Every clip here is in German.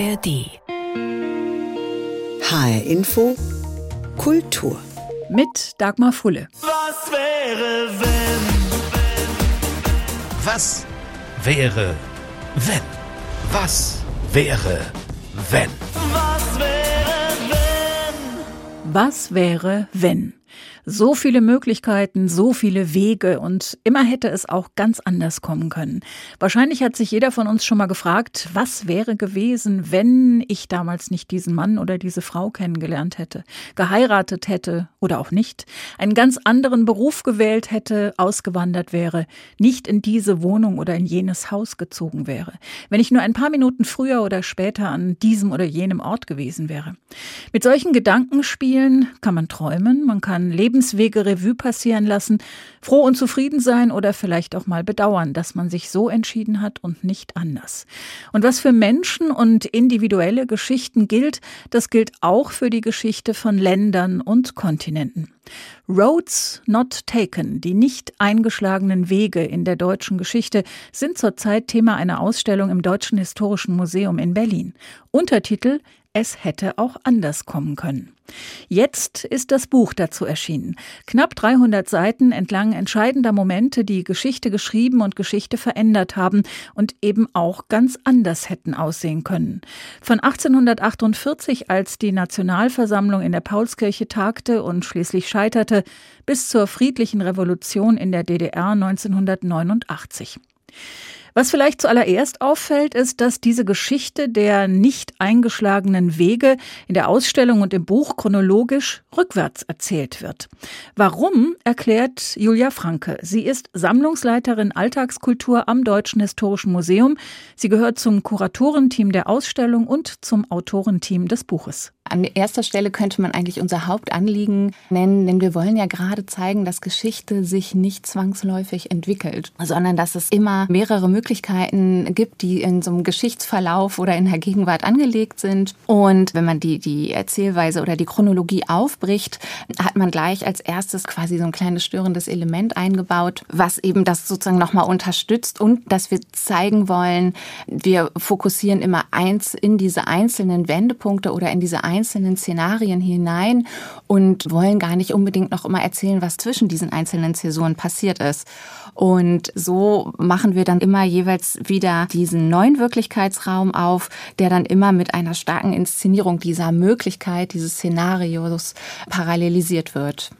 ARD. HR Info Kultur. Mit Dagmar Fulle. Was wäre, wenn? Was wäre, wenn? Was wäre, wenn? Was wäre, wenn? Was wäre, wenn? So viele Möglichkeiten, so viele Wege und immer hätte es auch ganz anders kommen können. Wahrscheinlich hat sich jeder von uns schon mal gefragt, was wäre gewesen, wenn ich damals nicht diesen Mann oder diese Frau kennengelernt hätte, geheiratet hätte oder auch nicht, einen ganz anderen Beruf gewählt hätte, ausgewandert wäre, nicht in diese Wohnung oder in jenes Haus gezogen wäre, wenn ich nur ein paar Minuten früher oder später an diesem oder jenem Ort gewesen wäre. Mit solchen Gedankenspielen kann man träumen, man kann leben Lebenswege Revue passieren lassen, froh und zufrieden sein oder vielleicht auch mal bedauern, dass man sich so entschieden hat und nicht anders. Und was für Menschen und individuelle Geschichten gilt, das gilt auch für die Geschichte von Ländern und Kontinenten. Roads Not Taken, die nicht eingeschlagenen Wege in der deutschen Geschichte, sind zurzeit Thema einer Ausstellung im Deutschen Historischen Museum in Berlin. Untertitel Es hätte auch anders kommen können. Jetzt ist das Buch dazu erschienen. Knapp 300 Seiten entlang entscheidender Momente, die Geschichte geschrieben und Geschichte verändert haben und eben auch ganz anders hätten aussehen können. Von 1848, als die Nationalversammlung in der Paulskirche tagte und schließlich scheiterte, bis zur friedlichen Revolution in der DDR 1989. Was vielleicht zuallererst auffällt, ist, dass diese Geschichte der nicht eingeschlagenen Wege in der Ausstellung und im Buch chronologisch rückwärts erzählt wird. Warum, erklärt Julia Franke. Sie ist Sammlungsleiterin Alltagskultur am Deutschen Historischen Museum. Sie gehört zum Kuratorenteam der Ausstellung und zum Autorenteam des Buches. An erster Stelle könnte man eigentlich unser Hauptanliegen nennen, denn wir wollen ja gerade zeigen, dass Geschichte sich nicht zwangsläufig entwickelt, sondern dass es immer mehrere Möglichkeiten gibt, die in so einem Geschichtsverlauf oder in der Gegenwart angelegt sind. Und wenn man die, die Erzählweise oder die Chronologie aufbricht, hat man gleich als erstes quasi so ein kleines störendes Element eingebaut, was eben das sozusagen nochmal unterstützt und dass wir zeigen wollen, wir fokussieren immer eins in diese einzelnen Wendepunkte oder in diese einzelnen einzelnen Szenarien hinein und wollen gar nicht unbedingt noch immer erzählen, was zwischen diesen einzelnen Zäsuren passiert ist. Und so machen wir dann immer jeweils wieder diesen neuen Wirklichkeitsraum auf, der dann immer mit einer starken Inszenierung dieser Möglichkeit, dieses Szenarios parallelisiert wird.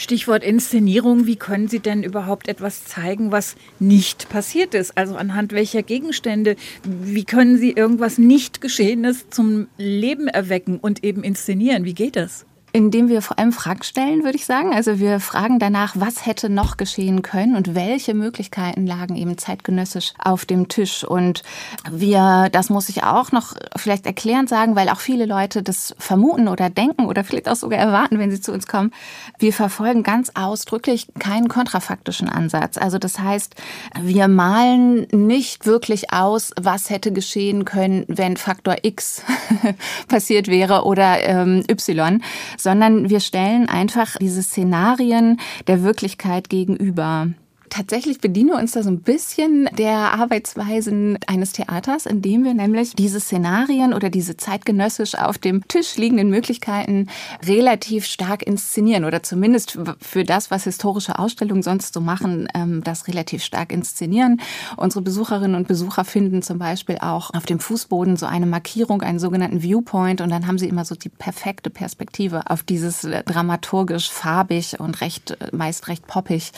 Stichwort Inszenierung. Wie können Sie denn überhaupt etwas zeigen, was nicht passiert ist? Also anhand welcher Gegenstände? Wie können Sie irgendwas nicht Geschehenes zum Leben erwecken und eben inszenieren? Wie geht das? Indem wir vor allem Fragen stellen, würde ich sagen. Also wir fragen danach, was hätte noch geschehen können und welche Möglichkeiten lagen eben zeitgenössisch auf dem Tisch. Und wir, das muss ich auch noch vielleicht erklärend sagen, weil auch viele Leute das vermuten oder denken oder vielleicht auch sogar erwarten, wenn sie zu uns kommen. Wir verfolgen ganz ausdrücklich keinen kontrafaktischen Ansatz. Also das heißt, wir malen nicht wirklich aus, was hätte geschehen können, wenn Faktor X passiert wäre oder ähm, Y, sondern wir stellen einfach diese Szenarien der Wirklichkeit gegenüber. Tatsächlich bedienen wir uns da so ein bisschen der Arbeitsweisen eines Theaters, indem wir nämlich diese Szenarien oder diese zeitgenössisch auf dem Tisch liegenden Möglichkeiten relativ stark inszenieren oder zumindest für das, was historische Ausstellungen sonst so machen, ähm, das relativ stark inszenieren. Unsere Besucherinnen und Besucher finden zum Beispiel auch auf dem Fußboden so eine Markierung, einen sogenannten Viewpoint und dann haben sie immer so die perfekte Perspektive auf dieses äh, dramaturgisch farbig und recht, äh, meist recht poppig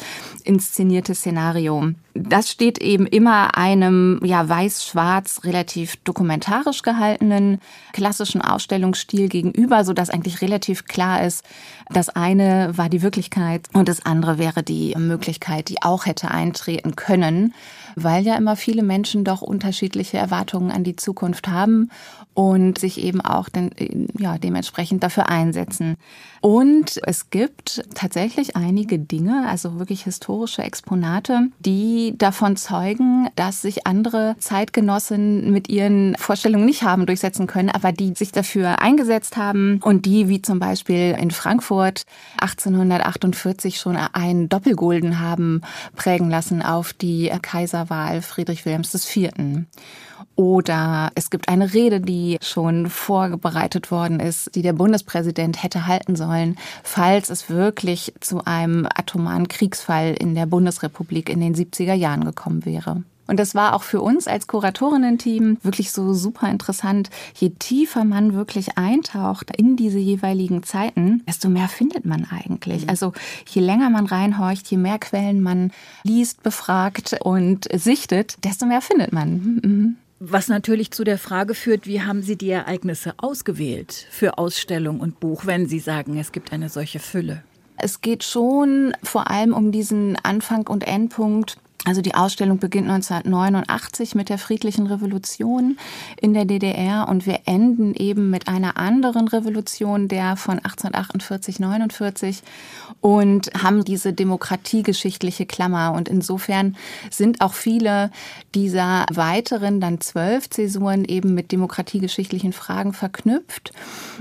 inszeniert inszenierte Szenario. Das steht eben immer einem ja weiß-schwarz relativ dokumentarisch gehaltenen klassischen Ausstellungsstil gegenüber, so dass eigentlich relativ klar ist, das eine war die Wirklichkeit und das andere wäre die Möglichkeit, die auch hätte eintreten können, weil ja immer viele Menschen doch unterschiedliche Erwartungen an die Zukunft haben und sich eben auch den, ja, dementsprechend dafür einsetzen. Und es gibt tatsächlich einige Dinge, also wirklich historische Exponate, die davon zeugen, dass sich andere Zeitgenossen mit ihren Vorstellungen nicht haben durchsetzen können, aber die sich dafür eingesetzt haben und die, wie zum Beispiel in Frankfurt 1848 schon einen Doppelgulden haben prägen lassen auf die Kaiser Kaiserwahl Friedrich Wilhelms IV. Oder es gibt eine Rede, die schon vorbereitet worden ist, die der Bundespräsident hätte halten sollen, falls es wirklich zu einem atomaren Kriegsfall in der Bundesrepublik in den 70er Jahren gekommen wäre. Und das war auch für uns als Kuratorinnen-Team wirklich so super interessant. Je tiefer man wirklich eintaucht in diese jeweiligen Zeiten, desto mehr findet man eigentlich. Also je länger man reinhorcht, je mehr Quellen man liest, befragt und sichtet, desto mehr findet man. Mhm. Was natürlich zu der Frage führt, wie haben Sie die Ereignisse ausgewählt für Ausstellung und Buch, wenn Sie sagen, es gibt eine solche Fülle? Es geht schon vor allem um diesen Anfang und Endpunkt also die Ausstellung beginnt 1989 mit der friedlichen Revolution in der DDR und wir enden eben mit einer anderen Revolution, der von 1848, 49 und haben diese demokratiegeschichtliche Klammer. Und insofern sind auch viele dieser weiteren, dann zwölf Zäsuren eben mit demokratiegeschichtlichen Fragen verknüpft.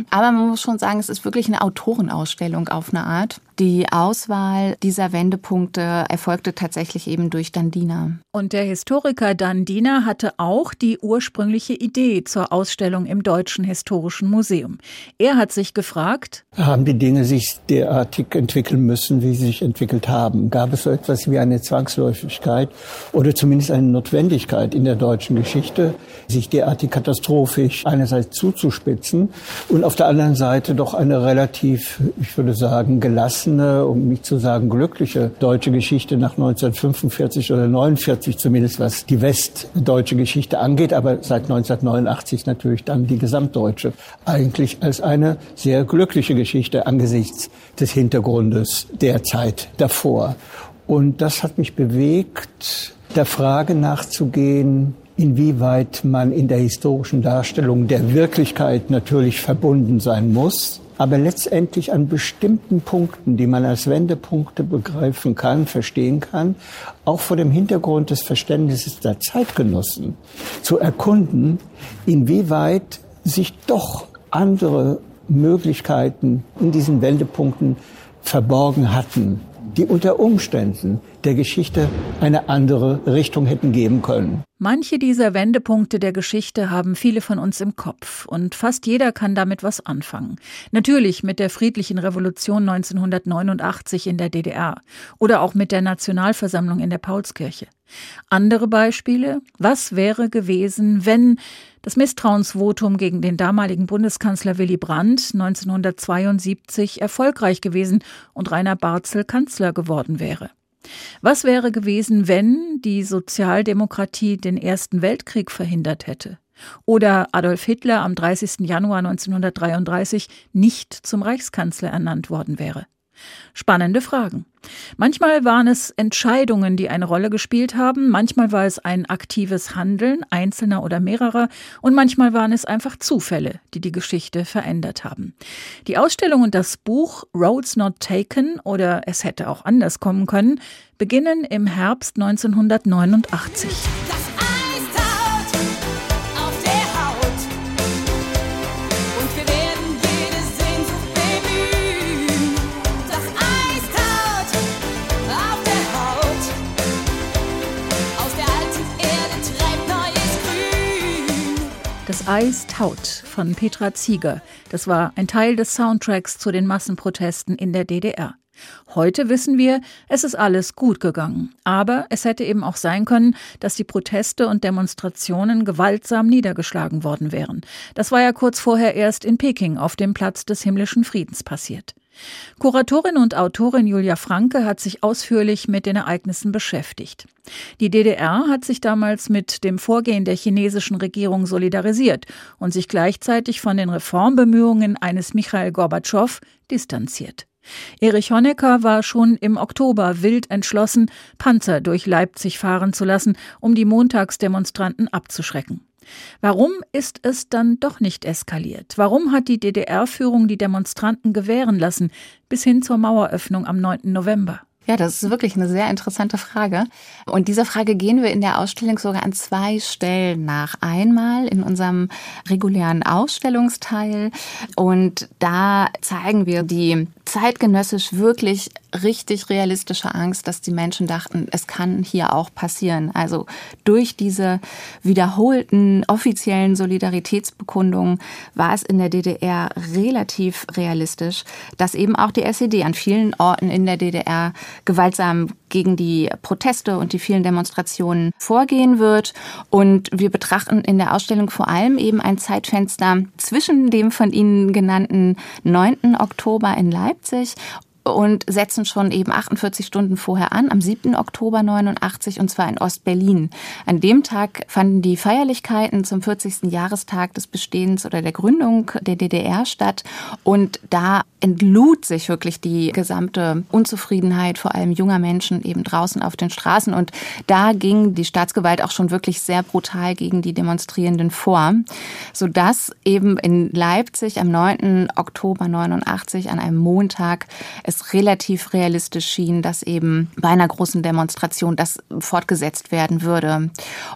Aber man muss schon sagen, es ist wirklich eine Autorenausstellung auf eine Art. Die Auswahl dieser Wendepunkte erfolgte tatsächlich eben durch Dandina. Und der Historiker Dandina hatte auch die ursprüngliche Idee zur Ausstellung im Deutschen Historischen Museum. Er hat sich gefragt, haben die Dinge sich derartig entwickeln müssen, wie sie sich entwickelt haben? Gab es so etwas wie eine Zwangsläufigkeit oder zumindest eine Notwendigkeit in der deutschen Geschichte, sich derartig katastrophisch einerseits zuzuspitzen und auf der anderen Seite doch eine relativ, ich würde sagen, gelassen zufriedene, um nicht zu sagen glückliche deutsche Geschichte nach 1945 oder 49 zumindest, was die westdeutsche Geschichte angeht, aber seit 1989 natürlich dann die gesamtdeutsche, eigentlich als eine sehr glückliche Geschichte angesichts des Hintergrundes der Zeit davor. Und das hat mich bewegt, der Frage nachzugehen, inwieweit man in der historischen Darstellung der Wirklichkeit natürlich verbunden sein muss aber letztendlich an bestimmten Punkten, die man als Wendepunkte begreifen kann, verstehen kann, auch vor dem Hintergrund des Verständnisses der Zeitgenossen zu erkunden, inwieweit sich doch andere Möglichkeiten in diesen Wendepunkten verborgen hatten, die unter Umständen der Geschichte eine andere Richtung hätten geben können. Manche dieser Wendepunkte der Geschichte haben viele von uns im Kopf und fast jeder kann damit was anfangen. Natürlich mit der friedlichen Revolution 1989 in der DDR oder auch mit der Nationalversammlung in der Paulskirche. Andere Beispiele? Was wäre gewesen, wenn das Misstrauensvotum gegen den damaligen Bundeskanzler Willy Brandt 1972 erfolgreich gewesen und Rainer Barzel Kanzler geworden wäre? Was wäre gewesen, wenn die Sozialdemokratie den Ersten Weltkrieg verhindert hätte? Oder Adolf Hitler am 30. Januar 1933 nicht zum Reichskanzler ernannt worden wäre? Spannende Fragen. Manchmal waren es Entscheidungen, die eine Rolle gespielt haben, manchmal war es ein aktives Handeln einzelner oder mehrerer und manchmal waren es einfach Zufälle, die die Geschichte verändert haben. Die Ausstellung und das Buch Roads Not Taken oder Es hätte auch anders kommen können beginnen im Herbst 1989. Eis taut von Petra Zieger. Das war ein Teil des Soundtracks zu den Massenprotesten in der DDR. Heute wissen wir, es ist alles gut gegangen. Aber es hätte eben auch sein können, dass die Proteste und Demonstrationen gewaltsam niedergeschlagen worden wären. Das war ja kurz vorher erst in Peking auf dem Platz des himmlischen Friedens passiert. Kuratorin und Autorin Julia Franke hat sich ausführlich mit den Ereignissen beschäftigt. Die DDR hat sich damals mit dem Vorgehen der chinesischen Regierung solidarisiert und sich gleichzeitig von den Reformbemühungen eines Michael Gorbatschow distanziert. Erich Honecker war schon im Oktober wild entschlossen, Panzer durch Leipzig fahren zu lassen, um die Montagsdemonstranten abzuschrecken. Warum ist es dann doch nicht eskaliert? Warum hat die DDR-Führung die Demonstranten gewähren lassen, bis hin zur Maueröffnung am 9. November? Ja, das ist wirklich eine sehr interessante Frage. Und dieser Frage gehen wir in der Ausstellung sogar an zwei Stellen nach. Einmal in unserem regulären Ausstellungsteil und da zeigen wir die zeitgenössisch wirklich richtig realistische Angst, dass die Menschen dachten, es kann hier auch passieren. Also durch diese wiederholten offiziellen Solidaritätsbekundungen war es in der DDR relativ realistisch, dass eben auch die SED an vielen Orten in der DDR gewaltsam gegen die Proteste und die vielen Demonstrationen vorgehen wird. Und wir betrachten in der Ausstellung vor allem eben ein Zeitfenster zwischen dem von Ihnen genannten 9. Oktober in Leipzig und setzen schon eben 48 Stunden vorher an, am 7. Oktober 89 und zwar in Ostberlin. An dem Tag fanden die Feierlichkeiten zum 40. Jahrestag des Bestehens oder der Gründung der DDR statt und da entlud sich wirklich die gesamte Unzufriedenheit vor allem junger Menschen eben draußen auf den Straßen und da ging die Staatsgewalt auch schon wirklich sehr brutal gegen die Demonstrierenden vor, sodass eben in Leipzig am 9. Oktober 89 an einem Montag es relativ realistisch schien, dass eben bei einer großen Demonstration das fortgesetzt werden würde.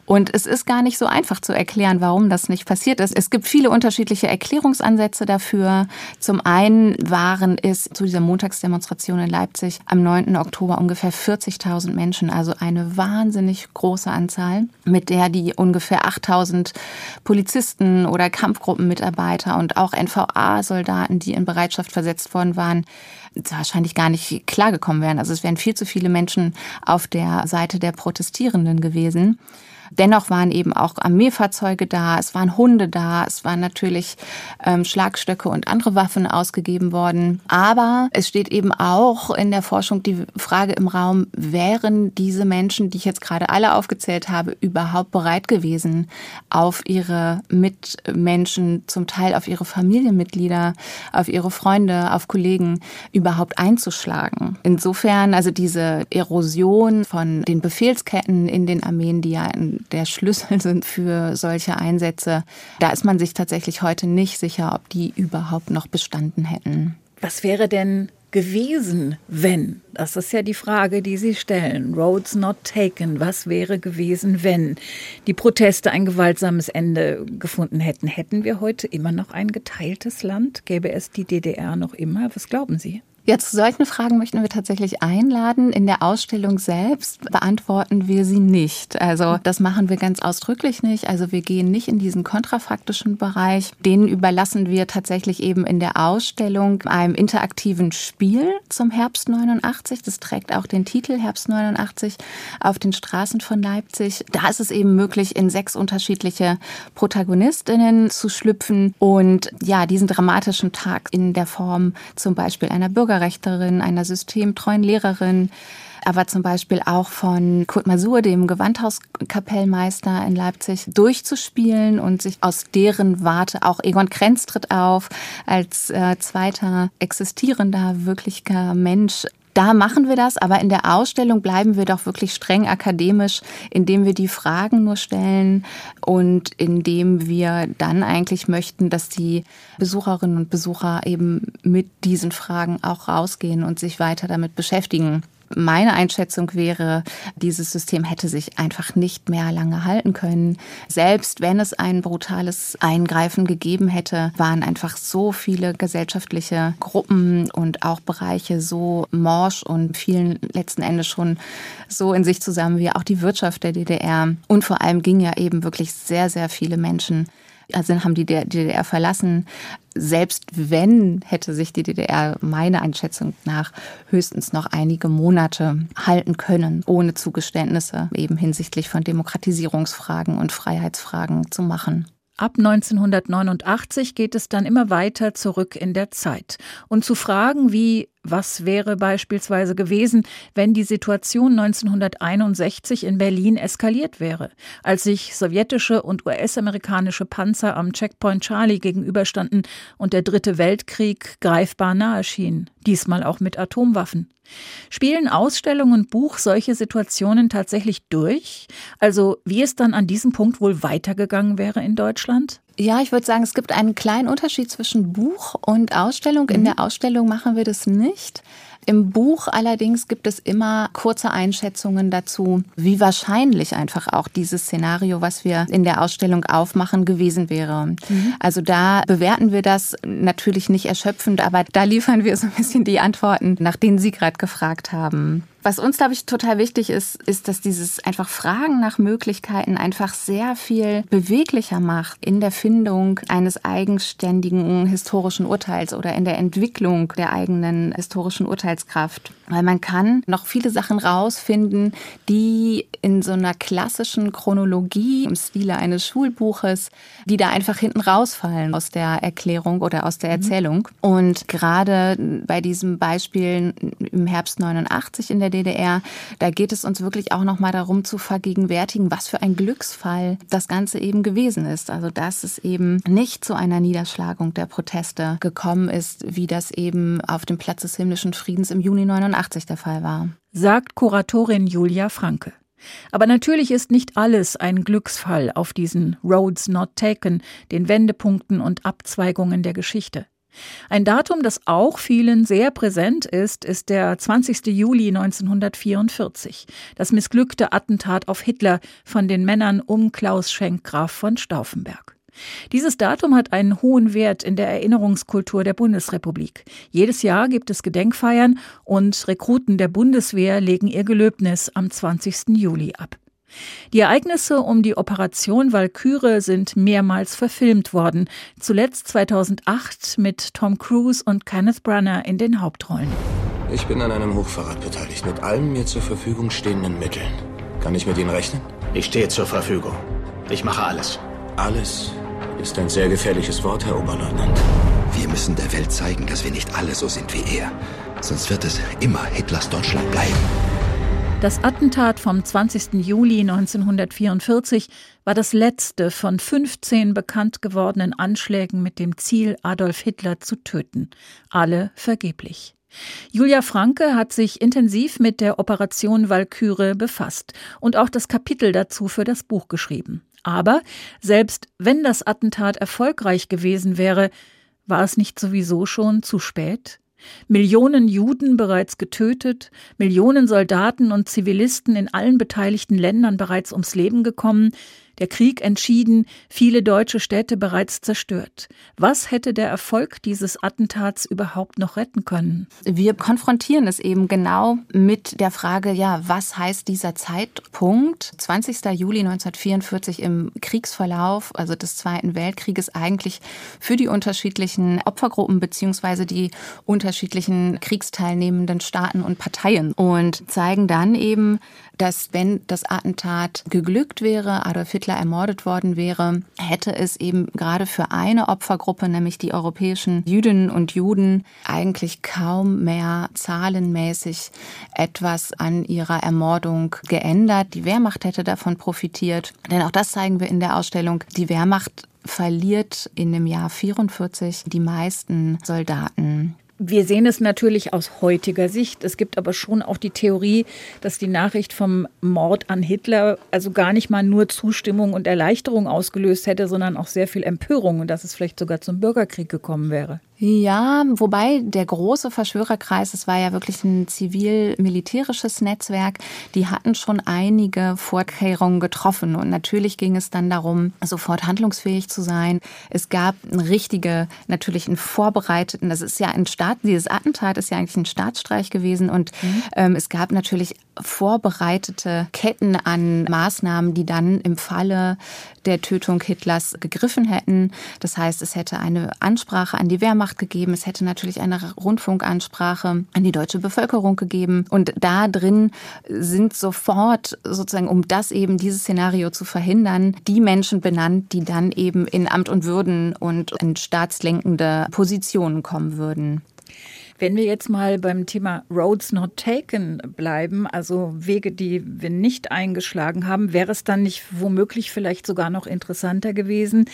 Und es ist gar nicht so einfach zu erklären, warum das nicht passiert ist. Es gibt viele unterschiedliche Erklärungsansätze dafür. Zum einen waren es zu dieser Montagsdemonstration in Leipzig am 9. Oktober ungefähr 40.000 Menschen, also eine wahnsinnig große Anzahl, mit der die ungefähr 8.000 Polizisten oder Kampfgruppenmitarbeiter und auch NVA-Soldaten, die in Bereitschaft versetzt worden waren, wahrscheinlich gar nicht klargekommen wären. Also es wären viel zu viele Menschen auf der Seite der Protestierenden gewesen. Dennoch waren eben auch Armeefahrzeuge da, es waren Hunde da, es waren natürlich ähm, Schlagstöcke und andere Waffen ausgegeben worden. Aber es steht eben auch in der Forschung die Frage im Raum, wären diese Menschen, die ich jetzt gerade alle aufgezählt habe, überhaupt bereit gewesen, auf ihre Mitmenschen, zum Teil auf ihre Familienmitglieder, auf ihre Freunde, auf Kollegen überhaupt einzuschlagen. Insofern, also diese Erosion von den Befehlsketten in den Armeen, die ja in der Schlüssel sind für solche Einsätze. Da ist man sich tatsächlich heute nicht sicher, ob die überhaupt noch bestanden hätten. Was wäre denn gewesen, wenn? Das ist ja die Frage, die Sie stellen. Roads not taken. Was wäre gewesen, wenn die Proteste ein gewaltsames Ende gefunden hätten? Hätten wir heute immer noch ein geteiltes Land? Gäbe es die DDR noch immer? Was glauben Sie? Ja, zu solchen Fragen möchten wir tatsächlich einladen. In der Ausstellung selbst beantworten wir sie nicht. Also das machen wir ganz ausdrücklich nicht. Also wir gehen nicht in diesen kontrafaktischen Bereich. Den überlassen wir tatsächlich eben in der Ausstellung einem interaktiven Spiel zum Herbst 89. Das trägt auch den Titel Herbst 89 auf den Straßen von Leipzig. Da ist es eben möglich, in sechs unterschiedliche Protagonistinnen zu schlüpfen und ja, diesen dramatischen Tag in der Form zum Beispiel einer Bürger Bürgerrechterin, einer systemtreuen Lehrerin, aber zum Beispiel auch von Kurt Masur, dem Gewandhauskapellmeister in Leipzig, durchzuspielen und sich aus deren Warte auch Egon Krenz tritt auf als äh, zweiter existierender, wirklicher Mensch da machen wir das, aber in der Ausstellung bleiben wir doch wirklich streng akademisch, indem wir die Fragen nur stellen und indem wir dann eigentlich möchten, dass die Besucherinnen und Besucher eben mit diesen Fragen auch rausgehen und sich weiter damit beschäftigen meine Einschätzung wäre, dieses System hätte sich einfach nicht mehr lange halten können. Selbst wenn es ein brutales Eingreifen gegeben hätte, waren einfach so viele gesellschaftliche Gruppen und auch Bereiche so morsch und fielen letzten Endes schon so in sich zusammen wie auch die Wirtschaft der DDR. Und vor allem gingen ja eben wirklich sehr, sehr viele Menschen also haben die DDR verlassen. Selbst wenn, hätte sich die DDR meiner Einschätzung nach höchstens noch einige Monate halten können, ohne Zugeständnisse eben hinsichtlich von Demokratisierungsfragen und Freiheitsfragen zu machen. Ab 1989 geht es dann immer weiter zurück in der Zeit. Und zu Fragen wie was wäre beispielsweise gewesen, wenn die Situation 1961 in Berlin eskaliert wäre, als sich sowjetische und US-amerikanische Panzer am Checkpoint Charlie gegenüberstanden und der Dritte Weltkrieg greifbar nahe schien, diesmal auch mit Atomwaffen? Spielen Ausstellung und Buch solche Situationen tatsächlich durch? Also wie es dann an diesem Punkt wohl weitergegangen wäre in Deutschland? Ja, ich würde sagen, es gibt einen kleinen Unterschied zwischen Buch und Ausstellung. In mhm. der Ausstellung machen wir das nicht. Im Buch allerdings gibt es immer kurze Einschätzungen dazu, wie wahrscheinlich einfach auch dieses Szenario, was wir in der Ausstellung aufmachen, gewesen wäre. Mhm. Also da bewerten wir das natürlich nicht erschöpfend, aber da liefern wir so ein bisschen die Antworten, nach denen Sie gerade gefragt haben. Was uns, glaube ich, total wichtig ist, ist, dass dieses einfach Fragen nach Möglichkeiten einfach sehr viel beweglicher macht in der Findung eines eigenständigen historischen Urteils oder in der Entwicklung der eigenen historischen Urteilskraft. Weil man kann noch viele Sachen rausfinden, die in so einer klassischen Chronologie im Stile eines Schulbuches, die da einfach hinten rausfallen aus der Erklärung oder aus der mhm. Erzählung. Und gerade bei diesem Beispiel im Herbst 89 in der DDR. Da geht es uns wirklich auch noch mal darum zu vergegenwärtigen, was für ein Glücksfall das Ganze eben gewesen ist. Also dass es eben nicht zu einer Niederschlagung der Proteste gekommen ist, wie das eben auf dem Platz des himmlischen Friedens im Juni 89 der Fall war. Sagt Kuratorin Julia Franke. Aber natürlich ist nicht alles ein Glücksfall auf diesen Roads Not Taken, den Wendepunkten und Abzweigungen der Geschichte. Ein Datum, das auch vielen sehr präsent ist, ist der 20. Juli 1944, das missglückte Attentat auf Hitler von den Männern um Klaus Schenk Graf von Stauffenberg. Dieses Datum hat einen hohen Wert in der Erinnerungskultur der Bundesrepublik. Jedes Jahr gibt es Gedenkfeiern und Rekruten der Bundeswehr legen ihr Gelöbnis am 20. Juli ab. Die Ereignisse um die Operation Valkyrie sind mehrmals verfilmt worden, zuletzt 2008 mit Tom Cruise und Kenneth Branagh in den Hauptrollen. Ich bin an einem Hochverrat beteiligt mit allen mir zur Verfügung stehenden Mitteln. Kann ich mit Ihnen rechnen? Ich stehe zur Verfügung. Ich mache alles. Alles ist ein sehr gefährliches Wort, Herr Oberleutnant. Wir müssen der Welt zeigen, dass wir nicht alle so sind wie er. Sonst wird es immer Hitlers Deutschland bleiben. Das Attentat vom 20. Juli 1944 war das letzte von 15 bekannt gewordenen Anschlägen mit dem Ziel, Adolf Hitler zu töten. Alle vergeblich. Julia Franke hat sich intensiv mit der Operation Walküre befasst und auch das Kapitel dazu für das Buch geschrieben. Aber selbst wenn das Attentat erfolgreich gewesen wäre, war es nicht sowieso schon zu spät? Millionen Juden bereits getötet, Millionen Soldaten und Zivilisten in allen beteiligten Ländern bereits ums Leben gekommen, der Krieg entschieden, viele deutsche Städte bereits zerstört. Was hätte der Erfolg dieses Attentats überhaupt noch retten können? Wir konfrontieren es eben genau mit der Frage, ja, was heißt dieser Zeitpunkt? 20. Juli 1944 im Kriegsverlauf, also des Zweiten Weltkrieges, eigentlich für die unterschiedlichen Opfergruppen beziehungsweise die unterschiedlichen kriegsteilnehmenden Staaten und Parteien und zeigen dann eben, dass wenn das Attentat geglückt wäre, Adolf Hitler ermordet worden wäre, hätte es eben gerade für eine Opfergruppe, nämlich die europäischen Jüdinnen und Juden, eigentlich kaum mehr zahlenmäßig etwas an ihrer Ermordung geändert. Die Wehrmacht hätte davon profitiert. Denn auch das zeigen wir in der Ausstellung. Die Wehrmacht verliert in dem Jahr 44 die meisten Soldaten. Wir sehen es natürlich aus heutiger Sicht. Es gibt aber schon auch die Theorie, dass die Nachricht vom Mord an Hitler also gar nicht mal nur Zustimmung und Erleichterung ausgelöst hätte, sondern auch sehr viel Empörung und dass es vielleicht sogar zum Bürgerkrieg gekommen wäre. Ja, wobei der große Verschwörerkreis, es war ja wirklich ein zivil-militärisches Netzwerk, die hatten schon einige Vorkehrungen getroffen. Und natürlich ging es dann darum, sofort handlungsfähig zu sein. Es gab eine richtige, natürlich einen vorbereiteten, das ist ja ein Staat, dieses Attentat ist ja eigentlich ein Staatsstreich gewesen. Und mhm. ähm, es gab natürlich vorbereitete Ketten an Maßnahmen, die dann im Falle der Tötung Hitlers gegriffen hätten. Das heißt, es hätte eine Ansprache an die Wehrmacht gegeben, es hätte natürlich eine Rundfunkansprache an die deutsche Bevölkerung gegeben. Und da drin sind sofort sozusagen, um das eben, dieses Szenario zu verhindern, die Menschen benannt, die dann eben in Amt und Würden und in staatslenkende Positionen kommen würden. Wenn wir jetzt mal beim Thema Roads Not Taken bleiben, also Wege, die wir nicht eingeschlagen haben, wäre es dann nicht womöglich vielleicht sogar noch interessanter gewesen,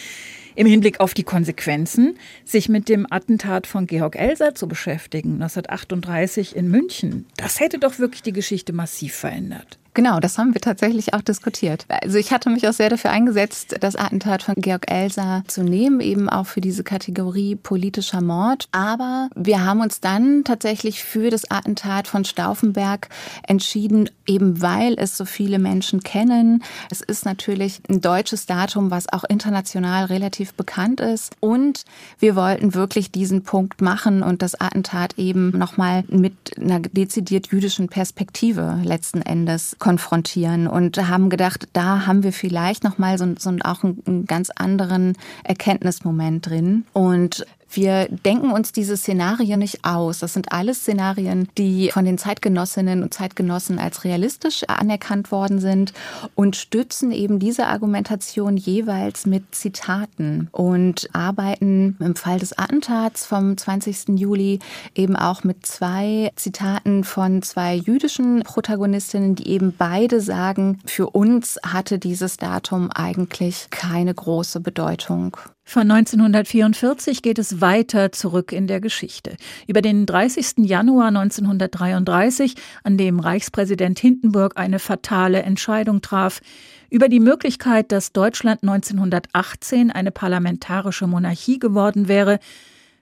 im Hinblick auf die Konsequenzen, sich mit dem Attentat von Georg Elser zu beschäftigen, 1938 in München. Das hätte doch wirklich die Geschichte massiv verändert. Genau, das haben wir tatsächlich auch diskutiert. Also ich hatte mich auch sehr dafür eingesetzt, das Attentat von Georg Elser zu nehmen, eben auch für diese Kategorie politischer Mord. Aber wir haben uns dann tatsächlich für das Attentat von Stauffenberg entschieden, eben weil es so viele Menschen kennen. Es ist natürlich ein deutsches Datum, was auch international relativ bekannt ist. Und wir wollten wirklich diesen Punkt machen und das Attentat eben nochmal mit einer dezidiert jüdischen Perspektive letzten Endes konfrontieren und haben gedacht, da haben wir vielleicht nochmal so, so auch einen, einen ganz anderen Erkenntnismoment drin. Und wir denken uns diese Szenarien nicht aus. Das sind alles Szenarien, die von den Zeitgenossinnen und Zeitgenossen als realistisch anerkannt worden sind und stützen eben diese Argumentation jeweils mit Zitaten und arbeiten im Fall des Attentats vom 20. Juli eben auch mit zwei Zitaten von zwei jüdischen Protagonistinnen, die eben beide sagen, für uns hatte dieses Datum eigentlich keine große Bedeutung. Von 1944 geht es weiter zurück in der Geschichte. Über den 30. Januar 1933, an dem Reichspräsident Hindenburg eine fatale Entscheidung traf, über die Möglichkeit, dass Deutschland 1918 eine parlamentarische Monarchie geworden wäre,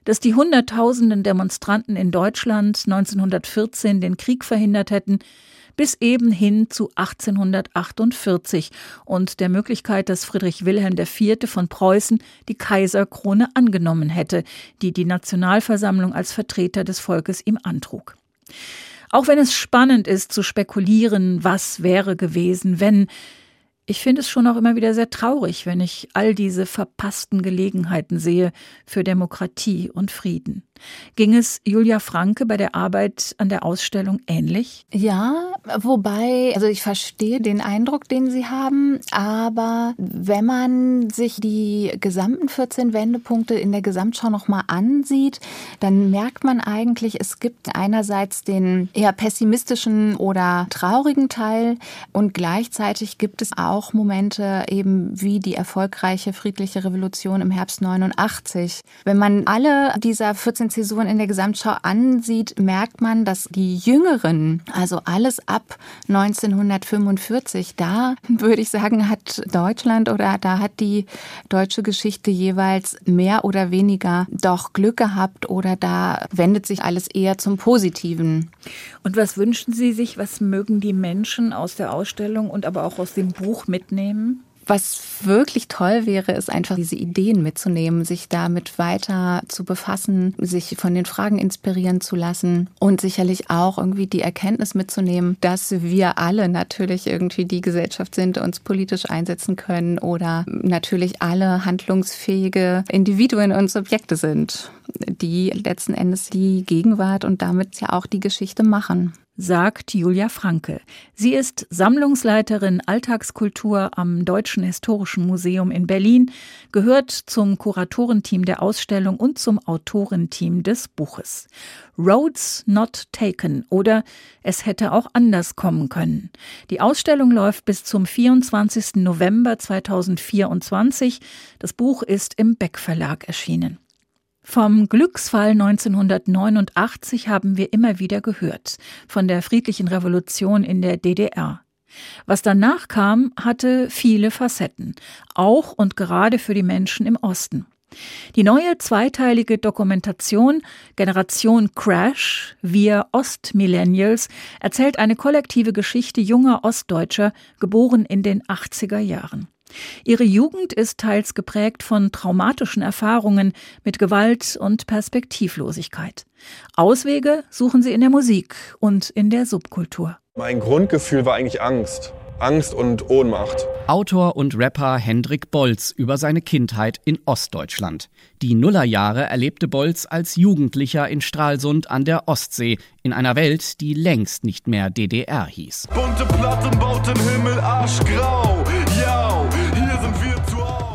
dass die Hunderttausenden Demonstranten in Deutschland 1914 den Krieg verhindert hätten, bis eben hin zu 1848 und der Möglichkeit, dass Friedrich Wilhelm IV. von Preußen die Kaiserkrone angenommen hätte, die die Nationalversammlung als Vertreter des Volkes ihm antrug. Auch wenn es spannend ist zu spekulieren, was wäre gewesen, wenn, ich finde es schon auch immer wieder sehr traurig, wenn ich all diese verpassten Gelegenheiten sehe für Demokratie und Frieden. Ging es Julia Franke bei der Arbeit an der Ausstellung ähnlich? Ja, wobei, also ich verstehe den Eindruck, den Sie haben, aber wenn man sich die gesamten 14 Wendepunkte in der Gesamtschau nochmal ansieht, dann merkt man eigentlich, es gibt einerseits den eher pessimistischen oder traurigen Teil und gleichzeitig gibt es auch Momente eben wie die erfolgreiche friedliche Revolution im Herbst 89. Wenn man alle dieser 14 einzelnen Zäsuren in der Gesamtschau ansieht, merkt man, dass die Jüngeren, also alles ab 1945, da würde ich sagen, hat Deutschland oder da hat die deutsche Geschichte jeweils mehr oder weniger doch Glück gehabt oder da wendet sich alles eher zum Positiven. Und was wünschen Sie sich, was mögen die Menschen aus der Ausstellung und aber auch aus dem Buch mitnehmen? Was wirklich toll wäre, ist einfach diese Ideen mitzunehmen, sich damit weiter zu befassen, sich von den Fragen inspirieren zu lassen und sicherlich auch irgendwie die Erkenntnis mitzunehmen, dass wir alle natürlich irgendwie die Gesellschaft sind, uns politisch einsetzen können oder natürlich alle handlungsfähige Individuen und Subjekte sind, die letzten Endes die Gegenwart und damit ja auch die Geschichte machen sagt Julia Franke. Sie ist Sammlungsleiterin Alltagskultur am Deutschen Historischen Museum in Berlin, gehört zum Kuratorenteam der Ausstellung und zum Autorenteam des Buches. Roads Not Taken oder Es hätte auch anders kommen können. Die Ausstellung läuft bis zum 24. November 2024. Das Buch ist im Beck Verlag erschienen. Vom Glücksfall 1989 haben wir immer wieder gehört, von der friedlichen Revolution in der DDR. Was danach kam, hatte viele Facetten, auch und gerade für die Menschen im Osten. Die neue zweiteilige Dokumentation Generation Crash, wir Ostmillennials, erzählt eine kollektive Geschichte junger Ostdeutscher, geboren in den 80er Jahren. Ihre Jugend ist teils geprägt von traumatischen Erfahrungen mit Gewalt und Perspektivlosigkeit. Auswege suchen sie in der Musik und in der Subkultur. Mein Grundgefühl war eigentlich Angst. Angst und Ohnmacht. Autor und Rapper Hendrik Bolz über seine Kindheit in Ostdeutschland. Die Nullerjahre erlebte Bolz als Jugendlicher in Stralsund an der Ostsee, in einer Welt, die längst nicht mehr DDR hieß. Bunte Platten bauten Himmel arschgrau. Ja,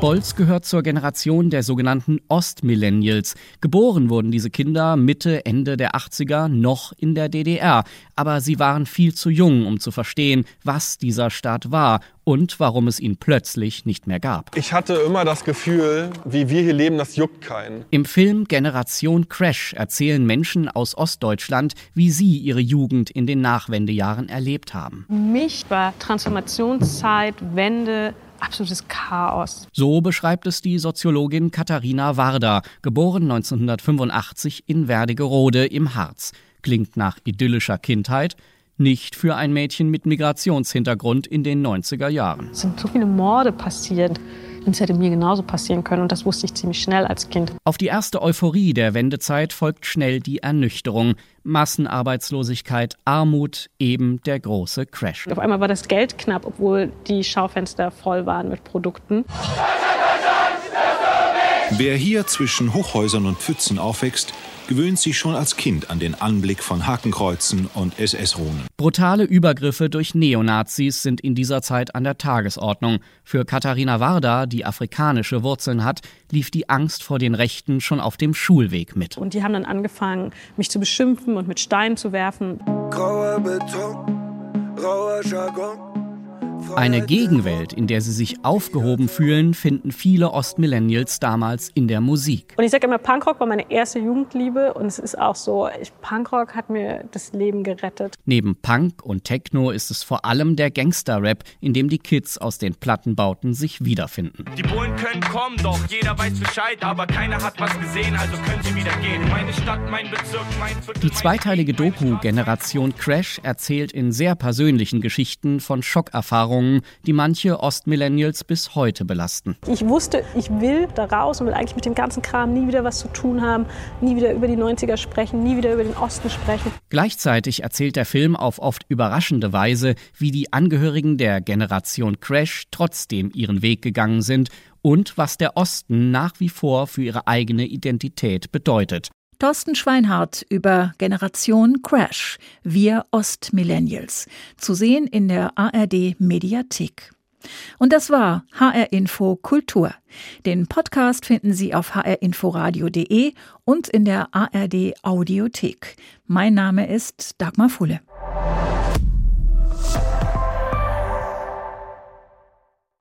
Bolz gehört zur Generation der sogenannten Ostmillennials. Geboren wurden diese Kinder Mitte, Ende der 80er noch in der DDR. Aber sie waren viel zu jung, um zu verstehen, was dieser Staat war und warum es ihn plötzlich nicht mehr gab. Ich hatte immer das Gefühl, wie wir hier leben, das juckt keinen. Im Film Generation Crash erzählen Menschen aus Ostdeutschland, wie sie ihre Jugend in den Nachwendejahren erlebt haben. Mich war Transformationszeit, Wende, absolutes Chaos. So beschreibt es die Soziologin Katharina Warder, geboren 1985 in Werdigerode im Harz. Klingt nach idyllischer Kindheit, nicht für ein Mädchen mit Migrationshintergrund in den 90er Jahren. Es sind so viele Morde passiert. Und es hätte mir genauso passieren können und das wusste ich ziemlich schnell als Kind. Auf die erste Euphorie der Wendezeit folgt schnell die Ernüchterung. Massenarbeitslosigkeit, Armut, eben der große Crash. Auf einmal war das Geld knapp, obwohl die Schaufenster voll waren mit Produkten. Wer hier zwischen Hochhäusern und Pfützen aufwächst, gewöhnt sich schon als Kind an den Anblick von Hakenkreuzen und SS-Runen. Brutale Übergriffe durch Neonazis sind in dieser Zeit an der Tagesordnung. Für Katharina Warda, die afrikanische Wurzeln hat, lief die Angst vor den Rechten schon auf dem Schulweg mit. Und die haben dann angefangen, mich zu beschimpfen und mit Steinen zu werfen. Grauer Beton, rauer Jargon. Eine Gegenwelt, in der sie sich aufgehoben fühlen, finden viele Ostmillennials damals in der Musik. Und ich sage immer, Punkrock war meine erste Jugendliebe und es ist auch so, ich, Punkrock hat mir das Leben gerettet. Neben Punk und Techno ist es vor allem der Gangster-Rap, in dem die Kids aus den Plattenbauten sich wiederfinden. Die Bullen können kommen, doch jeder weiß Bescheid, aber keiner hat was gesehen, also können sie wieder gehen. Meine Stadt, mein Bezirk, mein Viertel, Die zweiteilige Doku Generation Crash erzählt in sehr persönlichen Geschichten von Schockerfahrungen Erfahrungen, die manche Ostmillennials bis heute belasten. Ich wusste, ich will da raus und will eigentlich mit dem ganzen Kram nie wieder was zu tun haben, nie wieder über die 90er sprechen, nie wieder über den Osten sprechen. Gleichzeitig erzählt der Film auf oft überraschende Weise, wie die Angehörigen der Generation Crash trotzdem ihren Weg gegangen sind und was der Osten nach wie vor für ihre eigene Identität bedeutet. Thorsten Schweinhardt über Generation Crash, wir Ostmillennials, zu sehen in der ARD Mediathek. Und das war HR Info Kultur. Den Podcast finden Sie auf hrinforadio.de und in der ARD Audiothek. Mein Name ist Dagmar Fulle.